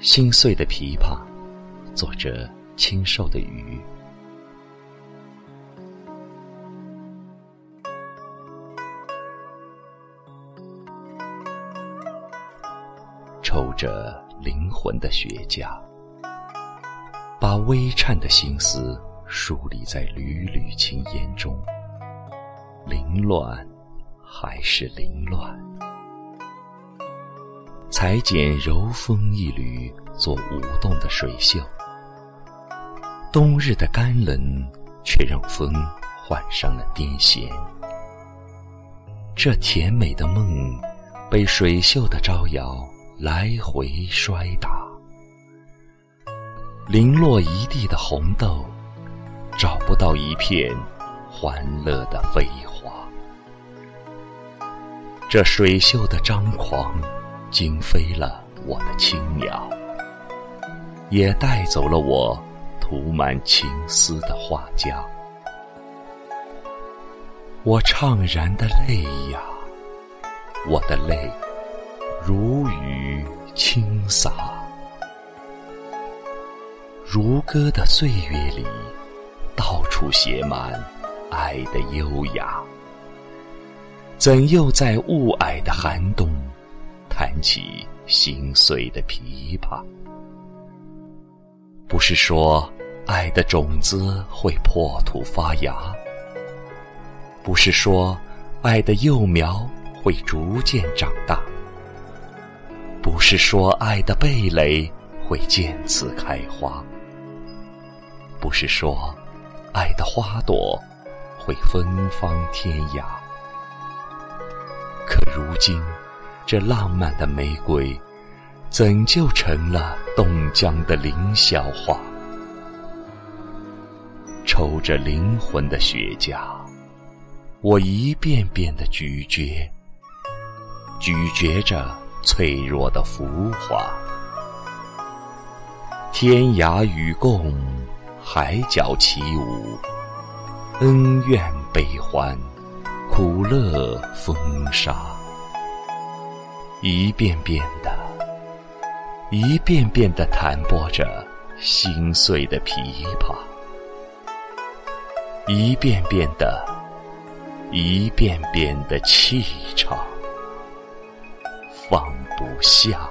心碎的琵琶，做着清瘦的鱼。抽着灵魂的雪茄，把微颤的心思梳理在缕缕青烟中。凌乱，还是凌乱？裁剪柔风一缕，做舞动的水袖。冬日的干冷，却让风换上了癫痫。这甜美的梦，被水袖的招摇。来回摔打，零落一地的红豆，找不到一片欢乐的飞花。这水袖的张狂，惊飞了我的青鸟，也带走了我涂满情丝的画家。我怅然的泪呀，我的泪。如雨倾洒，如歌的岁月里，到处写满爱的优雅。怎又在雾霭的寒冬，弹起心碎的琵琶？不是说爱的种子会破土发芽，不是说爱的幼苗会逐渐长大。不是说爱的蓓蕾会渐次开花，不是说爱的花朵会芬芳天涯。可如今，这浪漫的玫瑰，怎就成了冻僵的凌霄花？抽着灵魂的雪茄，我一遍遍的咀嚼，咀嚼着。脆弱的浮华，天涯与共，海角起舞，恩怨悲欢，苦乐风沙，一遍遍的，一遍遍的弹拨着心碎的琵琶，一遍遍的，一遍遍的气场。放不下。